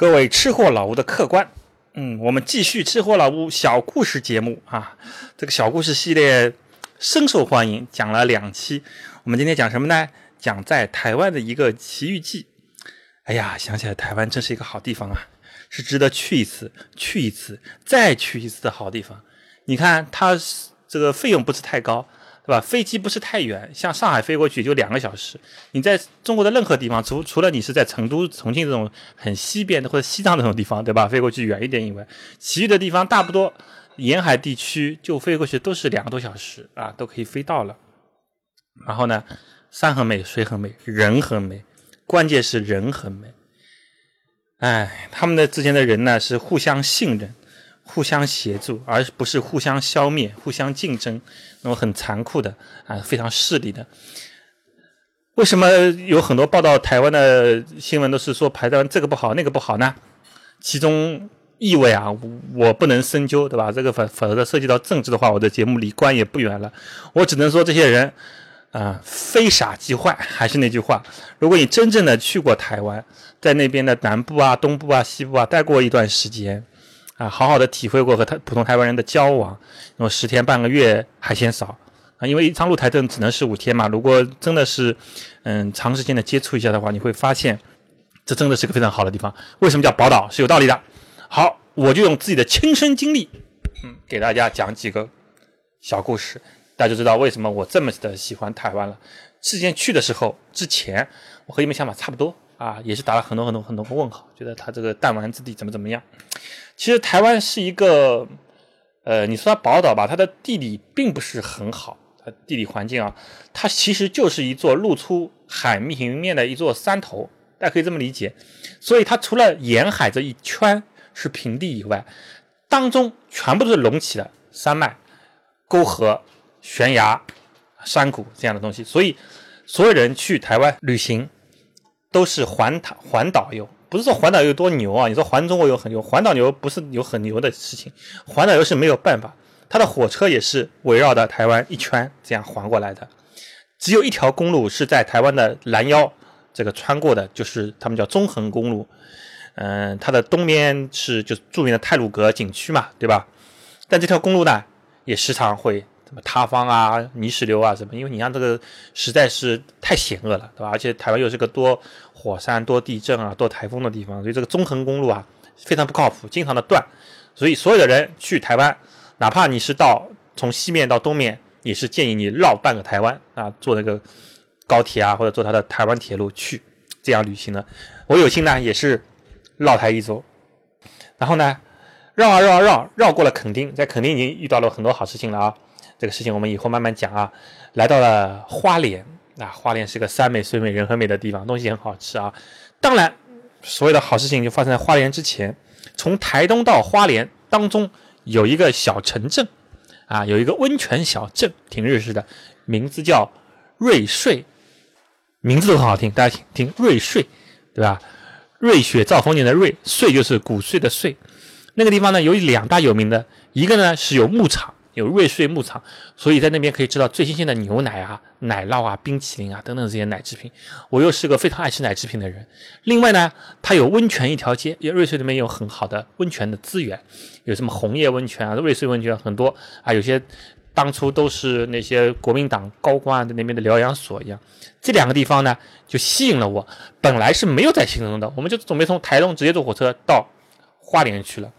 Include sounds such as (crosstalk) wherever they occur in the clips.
各位吃货老吴的客官，嗯，我们继续吃货老吴小故事节目啊，这个小故事系列深受欢迎，讲了两期。我们今天讲什么呢？讲在台湾的一个奇遇记。哎呀，想起来台湾真是一个好地方啊，是值得去一次、去一次、再去一次的好地方。你看，它这个费用不是太高。对吧？飞机不是太远，像上海飞过去也就两个小时。你在中国的任何地方，除除了你是在成都、重庆这种很西边的或者西藏这种地方，对吧？飞过去远一点以外，其余的地方大不多沿海地区就飞过去都是两个多小时啊，都可以飞到了。然后呢，山很美，水很美，人很美，关键是人很美。哎，他们的之间的人呢是互相信任。互相协助，而不是互相消灭、互相竞争，那种很残酷的啊，非常势利的。为什么有很多报道台湾的新闻都是说台湾这个不好那个不好呢？其中意味啊，我不能深究，对吧？这个否否则涉及到政治的话，我的节目离关也不远了。我只能说这些人啊，非傻即坏。还是那句话，如果你真正的去过台湾，在那边的南部啊、东部啊、西部啊待过一段时间。啊，好好的体会过和他普通台湾人的交往，那么十天半个月还嫌少啊，因为一张路台证只能是五天嘛。如果真的是，嗯，长时间的接触一下的话，你会发现，这真的是个非常好的地方。为什么叫宝岛是有道理的。好，我就用自己的亲身经历，嗯，给大家讲几个小故事，大家就知道为什么我这么的喜欢台湾了。之前去的时候，之前我和你们想法差不多啊，也是打了很多很多很多个问号，觉得它这个弹丸之地怎么怎么样。其实台湾是一个，呃，你说它宝岛吧，它的地理并不是很好，它地理环境啊，它其实就是一座露出海平面的一座山头，大家可以这么理解。所以它除了沿海这一圈是平地以外，当中全部都是隆起的山脉、沟壑、悬崖、山谷这样的东西。所以所有人去台湾旅行都是环岛环岛游。不是说环岛有多牛啊？你说环中国有很牛，环岛游不是有很牛的事情。环岛游是没有办法，它的火车也是围绕的台湾一圈这样环过来的。只有一条公路是在台湾的拦腰这个穿过的，就是他们叫中横公路。嗯，它的东边是就是著名的泰鲁阁景区嘛，对吧？但这条公路呢，也时常会什么塌方啊、泥石流啊什么，因为你像这个实在是太险恶了，对吧？而且台湾又是个多。火山多地震啊，多台风的地方，所以这个中横公路啊非常不靠谱，经常的断。所以所有的人去台湾，哪怕你是到从西面到东面，也是建议你绕半个台湾啊，坐那个高铁啊，或者坐他的台湾铁路去这样旅行的。我有幸呢也是绕台一周，然后呢绕啊绕啊绕，绕过了垦丁，在垦丁已经遇到了很多好事情了啊。这个事情我们以后慢慢讲啊。来到了花莲。啊，花莲是个山美水美人很美的地方，东西很好吃啊。当然，所有的好事情就发生在花莲之前。从台东到花莲当中有一个小城镇，啊，有一个温泉小镇，挺日式的，名字叫瑞穗，名字都很好听，大家听听瑞穗，对吧？瑞雪兆丰年的瑞，穗就是谷穗的穗。那个地方呢，有两大有名的，一个呢是有牧场。有瑞穗牧场，所以在那边可以吃到最新鲜的牛奶啊、奶酪啊、冰淇淋啊等等这些奶制品。我又是个非常爱吃奶制品的人。另外呢，它有温泉一条街，因为瑞穗那边有很好的温泉的资源，有什么红叶温泉啊、瑞穗温泉很多啊，有些当初都是那些国民党高官在那边的疗养所一样。这两个地方呢，就吸引了我。本来是没有在行程中的，我们就准备从台东直接坐火车到花莲去了，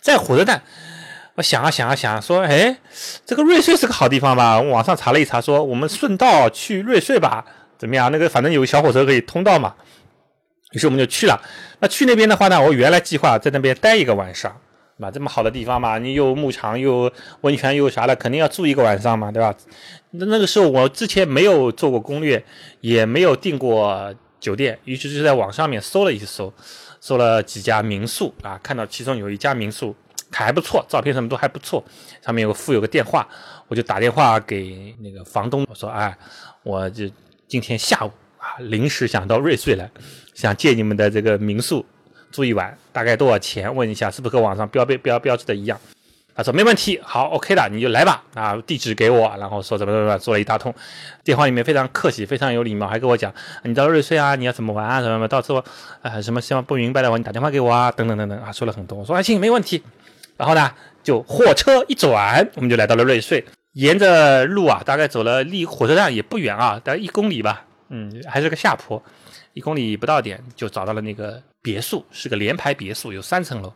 在火车站。想啊想啊想，说，哎，这个瑞穗是个好地方吧？网上查了一查，说我们顺道去瑞穗吧，怎么样？那个反正有小火车可以通道嘛。于是我们就去了。那去那边的话呢，我原来计划在那边待一个晚上，吧？这么好的地方嘛，你又牧场又温泉又啥的，肯定要住一个晚上嘛，对吧？那那个时候我之前没有做过攻略，也没有订过酒店，于是就在网上面搜了一搜，搜了几家民宿啊，看到其中有一家民宿。还不错，照片什么都还不错，上面有个附有个电话，我就打电话给那个房东，我说，哎，我就今天下午啊，临时想到瑞穗来，想借你们的这个民宿住一晚，大概多少钱？问一下是不是和网上标标标标志的一样？他说没问题，好，OK 的，你就来吧，啊，地址给我，然后说怎么怎么做了一大通，电话里面非常客气，非常有礼貌，还跟我讲，你到瑞穗啊，你要怎么玩啊，什么什么，到时候啊什么希望不明白的话，你打电话给我啊，等等等等啊，说了很多，我说啊行，没问题。然后呢，就货车一转，我们就来到了瑞穗，沿着路啊，大概走了离火车站也不远啊，大概一公里吧，嗯，还是个下坡，一公里不到点就找到了那个别墅，是个联排别墅，有三层楼，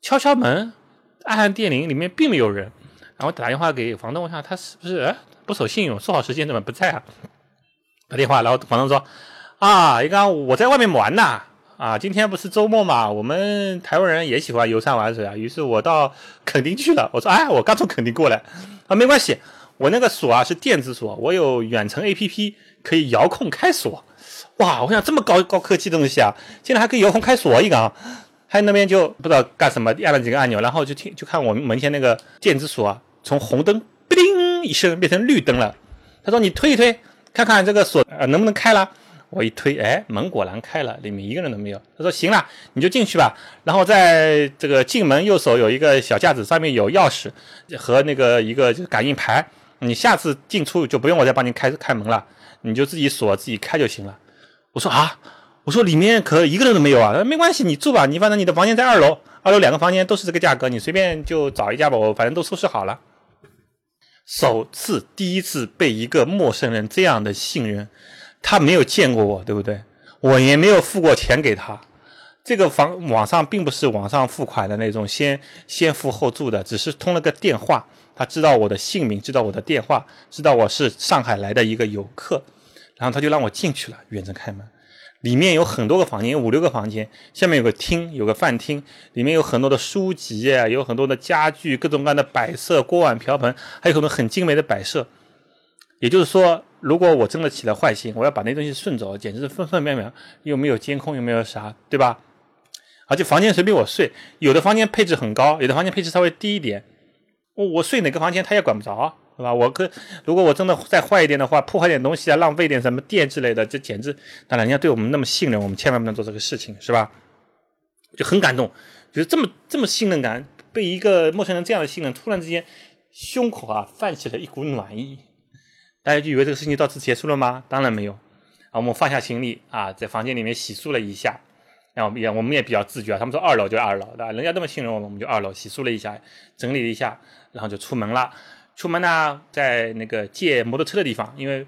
敲敲门。暗暗电铃，里面并没有人。然后打电话给房东，我想他是不是不守信用，说好时间怎么不在啊？打电话，然后房东说：“啊，一刚我在外面玩呢，啊，今天不是周末嘛，我们台湾人也喜欢游山玩水啊。于是我到垦丁去了。我说：哎，我刚从垦丁过来。啊，没关系，我那个锁啊是电子锁，我有远程 APP 可以遥控开锁。哇，我想这么高高科技的东西啊，竟然还可以遥控开锁一个。”他那边就不知道干什么，按了几个按钮，然后就听就看我们门前那个电子锁啊，从红灯叮一声变成绿灯了。他说：“你推一推，看看这个锁呃能不能开了。”我一推，哎，门果然开了，里面一个人都没有。他说：“行了，你就进去吧。然后在这个进门右手有一个小架子，上面有钥匙和那个一个就是感应牌。你下次进出就不用我再帮你开开门了，你就自己锁自己开就行了。”我说：“啊。”我说里面可一个人都没有啊，没关系，你住吧，你反正你的房间在二楼，二楼两个房间都是这个价格，你随便就找一家吧，我反正都收拾好了。首次第一次被一个陌生人这样的信任，他没有见过我，对不对？我也没有付过钱给他。这个房网上并不是网上付款的那种，先先付后住的，只是通了个电话，他知道我的姓名，知道我的电话，知道我是上海来的一个游客，然后他就让我进去了，远程开门。里面有很多个房间，五六个房间，下面有个厅，有个饭厅，里面有很多的书籍，有很多的家具，各种各样的摆设，锅碗瓢盆，还有很多很精美的摆设。也就是说，如果我真的起了坏心，我要把那东西顺走，简直是分分秒秒，又没有监控，又没有啥，对吧？而且房间随便我睡，有的房间配置很高，有的房间配置稍微低一点，我我睡哪个房间他也管不着。对吧？我跟如果我真的再坏一点的话，破坏点东西啊，浪费点什么电之类的，这简直当然人家对我们那么信任，我们千万不能做这个事情，是吧？就很感动，就是这么这么信任感，被一个陌生人这样的信任，突然之间胸口啊泛起了一股暖意。大家就以为这个事情到此结束了吗？当然没有。啊，我们放下行李啊，在房间里面洗漱了一下，然后也我们也比较自觉，他们说二楼就二楼，对吧？人家那么信任我们，我们就二楼洗漱了一下，整理了一下，然后就出门了。出门呢，在那个借摩托车的地方，因为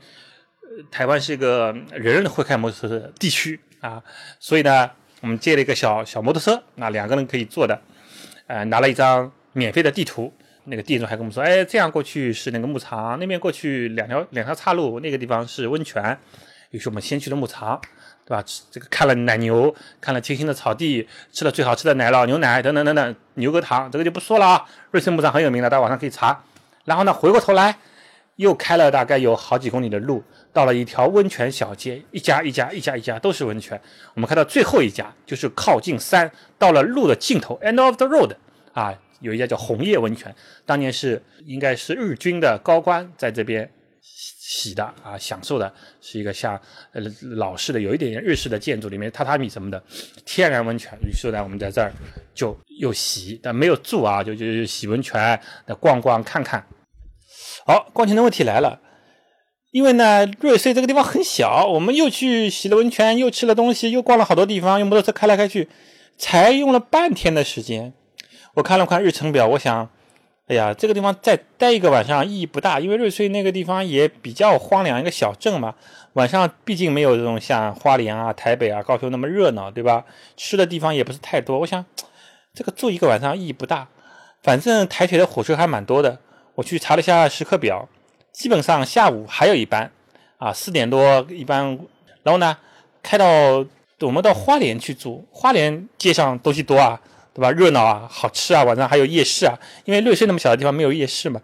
台湾是一个人人都会开摩托车的地区啊，所以呢，我们借了一个小小摩托车，那两个人可以坐的，呃，拿了一张免费的地图，那个店主还跟我们说，哎，这样过去是那个牧场，那边过去两条两条岔路，那个地方是温泉，于是我们先去了牧场，对吧？这个看了奶牛，看了清新的草地，吃了最好吃的奶酪牛奶等等等等，牛轧糖，这个就不说了啊。瑞士牧场很有名的，大家网上可以查。然后呢，回过头来，又开了大概有好几公里的路，到了一条温泉小街，一家一家一家一家都是温泉。我们看到最后一家就是靠近山，到了路的尽头，end of the road，啊，有一家叫红叶温泉，当年是应该是日军的高官在这边洗的啊，享受的是一个像呃老式的有一点点日式的建筑，里面榻榻米什么的天然温泉。于是呢，我们在这儿就又洗，但没有住啊，就就就洗温泉，那逛逛看看。好，光钱的问题来了，因为呢，瑞穗这个地方很小，我们又去洗了温泉，又吃了东西，又逛了好多地方，用摩托车开来开去，才用了半天的时间。我看了看日程表，我想，哎呀，这个地方再待一个晚上意义不大，因为瑞穗那个地方也比较荒凉，一个小镇嘛，晚上毕竟没有这种像花莲啊、台北啊、高雄那么热闹，对吧？吃的地方也不是太多，我想，这个住一个晚上意义不大，反正台铁的火车还蛮多的。我去查了一下时刻表，基本上下午还有一班，啊，四点多一班，然后呢，开到我们到花莲去住，花莲街上东西多啊，对吧？热闹啊，好吃啊，晚上还有夜市啊，因为瑞穗那么小的地方没有夜市嘛，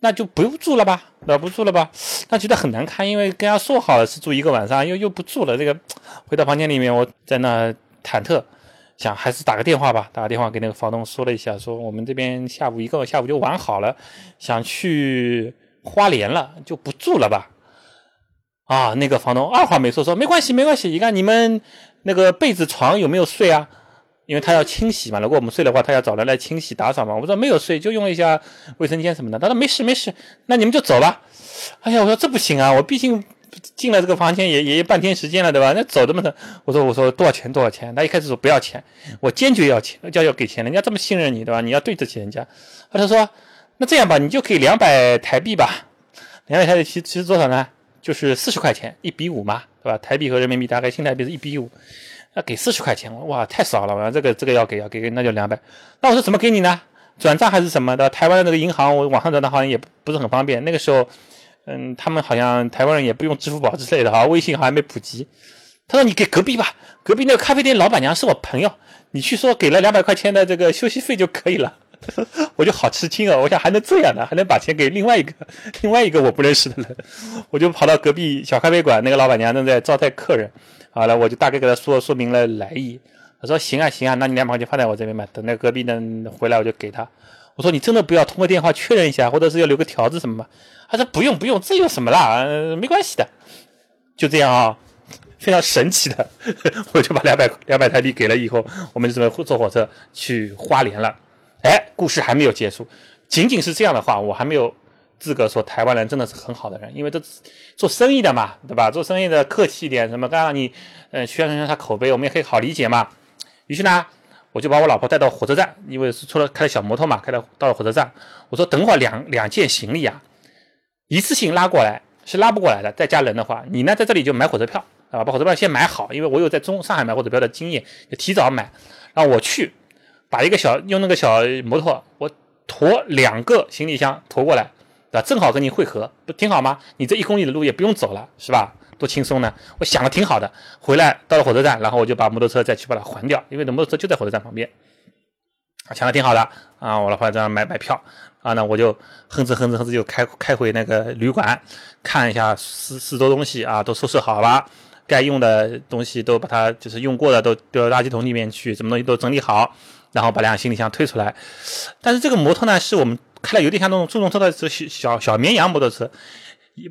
那就不用住了吧，那不住了吧？那觉得很难堪，因为跟他说好了是住一个晚上，又又不住了，这个回到房间里面，我在那忐忑。想还是打个电话吧，打个电话给那个房东说了一下，说我们这边下午一个下午就玩好了，想去花莲了，就不住了吧。啊，那个房东二话没说，说没关系没关系，你看你们那个被子床有没有睡啊？因为他要清洗嘛。如果我们睡的话，他要找人来清洗打扫嘛。我说没有睡，就用一下卫生间什么的。他说没事没事，那你们就走吧。哎呀，我说这不行啊，我毕竟进了这个房间也也半天时间了，对吧？那走这么的，我说我说多少钱多少钱？他一开始说不要钱，我坚决要钱，要要给钱，人家这么信任你，对吧？你要对得起人家后。他说那这样吧，你就给两百台币吧。两百台币其其实多少呢？就是四十块钱，一比五嘛，对吧？台币和人民币大概新台币是一比五，那给四十块钱，哇，太少了，我说这个这个要给要给，那就两百。那我说怎么给你呢？转账还是什么的？台湾的那个银行，我网上转账好像也不是很方便。那个时候，嗯，他们好像台湾人也不用支付宝之类的哈，(laughs) 微信好像没普及。他说你给隔壁吧，隔壁那个咖啡店老板娘是我朋友，你去说给了两百块钱的这个休息费就可以了。(laughs) 我就好吃惊啊！我想还能这样呢，还能把钱给另外一个 (laughs) 另外一个我不认识的人，我就跑到隔壁小咖啡馆，那个老板娘正在招待客人，好了，我就大概给他说说明了来意。他说行啊行啊，那你两百块钱放在我这边吧，等那隔壁的回来我就给他。我说你真的不要通过电话确认一下，或者是要留个条子什么吗？他说不用不用，这有什么啦？没关系的，就这样啊，非常神奇的，(laughs) 我就把两百两百台币给了以后，我们就准备坐火车去花莲了。哎，故事还没有结束，仅仅是这样的话，我还没有资格说台湾人真的是很好的人，因为这做生意的嘛，对吧？做生意的客气一点，什么当然你，呃，宣传一下他口碑，我们也可以好理解嘛。于是呢，我就把我老婆带到火车站，因为是出了开了小摩托嘛，开到到了火车站，我说等会儿两两件行李啊，一次性拉过来是拉不过来的，再加人的话，你呢在这里就买火车票啊，把火车票先买好，因为我有在中上海买火车票的经验，就提早买，让我去。把一个小用那个小摩托，我驮两个行李箱驮过来，对吧？正好跟你汇合，不挺好吗？你这一公里的路也不用走了，是吧？多轻松呢！我想的挺好的。回来到了火车站，然后我就把摩托车再去把它还掉，因为那摩托车就在火车站旁边。啊，想的挺好的啊！我老婆这样买买票啊，那我就哼哧哼哧哼哧就开开回那个旅馆，看一下四四周东西啊，都收拾好了，该用的东西都把它就是用过的都丢到垃圾桶里面去，什么东西都整理好。然后把两个行李箱推出来，但是这个摩托呢，是我们开的有点像那种助动车的小小小绵羊摩托车。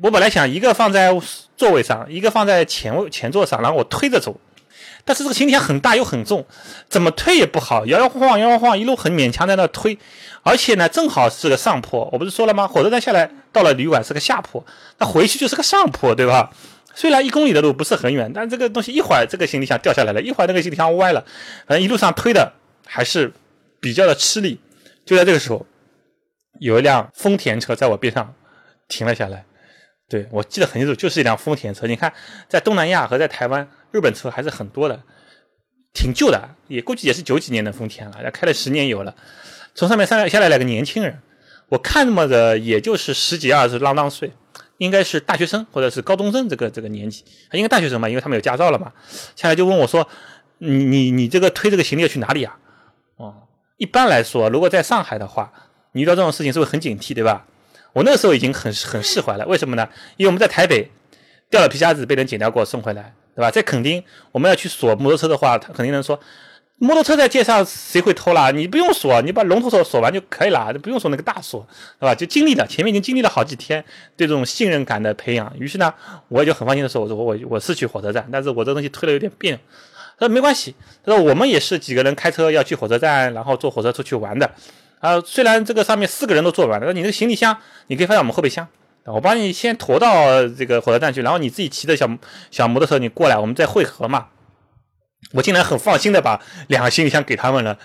我本来想一个放在座位上，一个放在前位前座上，然后我推着走。但是这个行李箱很大又很重，怎么推也不好，摇摇晃晃，摇摇晃，一路很勉强在那推。而且呢，正好是个上坡，我不是说了吗？火车站下来到了旅馆是个下坡，那回去就是个上坡，对吧？虽然一公里的路不是很远，但这个东西一会儿这个行李箱掉下来了，一会儿那个行李箱歪了，反正一路上推的。还是比较的吃力，就在这个时候，有一辆丰田车在我边上停了下来。对我记得很清楚，就是一辆丰田车。你看，在东南亚和在台湾，日本车还是很多的，挺旧的，也估计也是九几年的丰田了，开了十年有了。从上面上来下来两个年轻人，我看那么的也就是十几二十啷当岁，应该是大学生或者是高中生这个这个年纪，应该大学生嘛，因为他们有驾照了嘛。下来就问我说：“你你你这个推这个行李要去哪里啊？”哦，一般来说，如果在上海的话，你遇到这种事情是不是很警惕，对吧？我那时候已经很很释怀了。为什么呢？因为我们在台北掉了皮夹子，被人捡掉给我送回来，对吧？在垦丁，我们要去锁摩托车的话，他肯定能说，摩托车在街上谁会偷啦？你不用锁，你把龙头锁锁完就可以了，不用锁那个大锁，对吧？就经历了前面已经经历了好几天对这种信任感的培养，于是呢，我也就很放心的说，我说我我是去火车站，但是我这东西推的有点别扭。他说没关系，他说我们也是几个人开车要去火车站，然后坐火车出去玩的。啊，虽然这个上面四个人都坐完了，那你那个行李箱你可以放在我们后备箱，我帮你先驮到这个火车站去，然后你自己骑着小小摩托车你过来，我们再汇合嘛。我竟然很放心的把两个行李箱给他们了。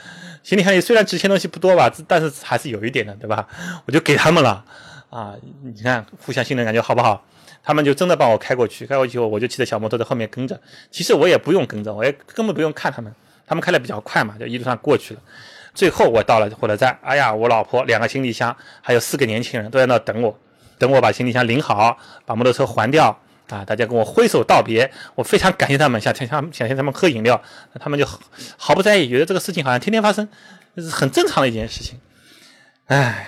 行李箱里虽然值钱东西不多吧，但是还是有一点的，对吧？我就给他们了。啊，你看互相信任感觉好不好？他们就真的帮我开过去，开过去以后我就骑着小摩托在后面跟着。其实我也不用跟着，我也根本不用看他们，他们开的比较快嘛，就一路上过去了。最后我到了火车站，哎呀，我老婆两个行李箱，还有四个年轻人都在那等我，等我把行李箱领好，把摩托车还掉啊！大家跟我挥手道别，我非常感谢他们，想请他们想请他们喝饮料，他们就毫不在意，觉得这个事情好像天天发生，这是很正常的一件事情。唉，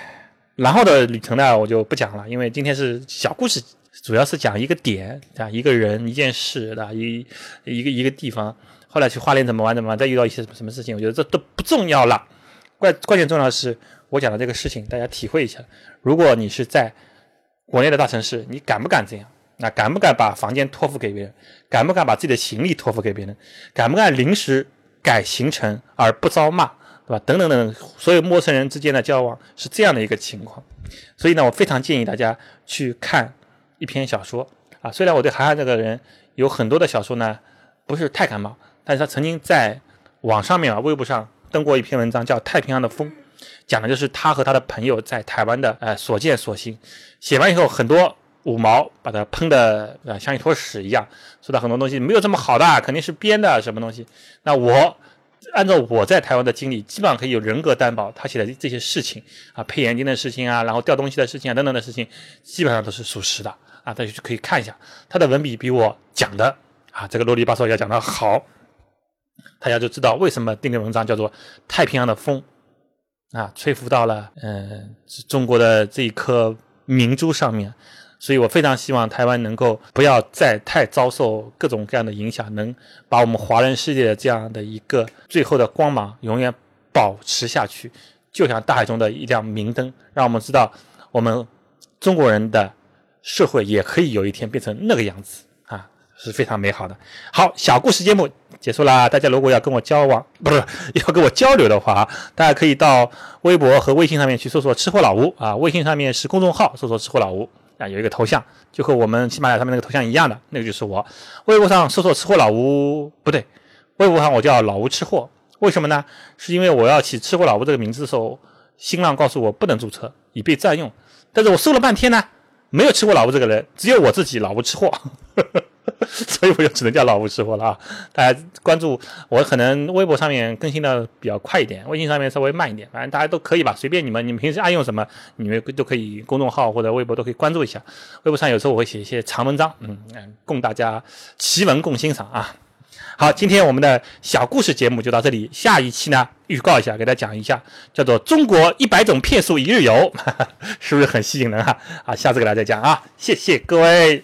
然后的旅程呢，我就不讲了，因为今天是小故事。主要是讲一个点啊，一个人、一件事的一一个一个地方。后来去花莲怎么玩怎么玩，再遇到一些什么什么事情，我觉得这都不重要了。关关键重要的是我讲的这个事情，大家体会一下。如果你是在国内的大城市，你敢不敢这样？那敢不敢把房间托付给别人？敢不敢把自己的行李托付给别人？敢不敢临时改行程而不遭骂，对吧？等等等，所有陌生人之间的交往是这样的一个情况。所以呢，我非常建议大家去看一篇小说啊。虽然我对韩寒这个人有很多的小说呢不是太感冒，但是他曾经在网上面啊，微博上登过一篇文章，叫《太平洋的风》，讲的就是他和他的朋友在台湾的呃所见所行。写完以后，很多五毛把他喷的呃像一坨屎一样，说的很多东西没有这么好的，肯定是编的什么东西。那我。按照我在台湾的经历，基本上可以有人格担保，他写的这些事情啊，配眼镜的事情啊，然后掉东西的事情啊，等等的事情，基本上都是属实的啊，大家就可以看一下，他的文笔比我讲的啊，这个啰里吧嗦要讲的好，大家就知道为什么这篇文章叫做《太平洋的风》啊，吹拂到了嗯中国的这一颗明珠上面。所以我非常希望台湾能够不要再太遭受各种各样的影响，能把我们华人世界的这样的一个最后的光芒永远保持下去，就像大海中的一辆明灯，让我们知道我们中国人的社会也可以有一天变成那个样子，是非常美好的。好，小故事节目结束啦，大家如果要跟我交往，不是 (laughs) 要跟我交流的话，大家可以到微博和微信上面去搜索“吃货老吴”啊，微信上面是公众号，搜索“吃货老吴”。啊，有一个头像，就和我们喜马拉雅上面那个头像一样的，那个就是我。微博上搜索“吃货老吴”，不对，微博上我叫老吴吃货。为什么呢？是因为我要起“吃货老吴”这个名字的时候，新浪告诉我不能注册，已被占用。但是我搜了半天呢，没有吃货老吴这个人，只有我自己老吴吃货。(laughs) 所以我就只能叫老吴吃货了啊！大家关注我，可能微博上面更新的比较快一点，微信上面稍微慢一点，反正大家都可以吧，随便你们，你们平时爱用什么，你们都可以公众号或者微博都可以关注一下。微博上有时候我会写一些长文章，嗯嗯，供大家奇闻共欣赏啊。好，今天我们的小故事节目就到这里，下一期呢预告一下，给大家讲一下，叫做《中国一百种骗术一日游》，(laughs) 是不是很吸引人啊？啊，下次给大家再讲啊，谢谢各位。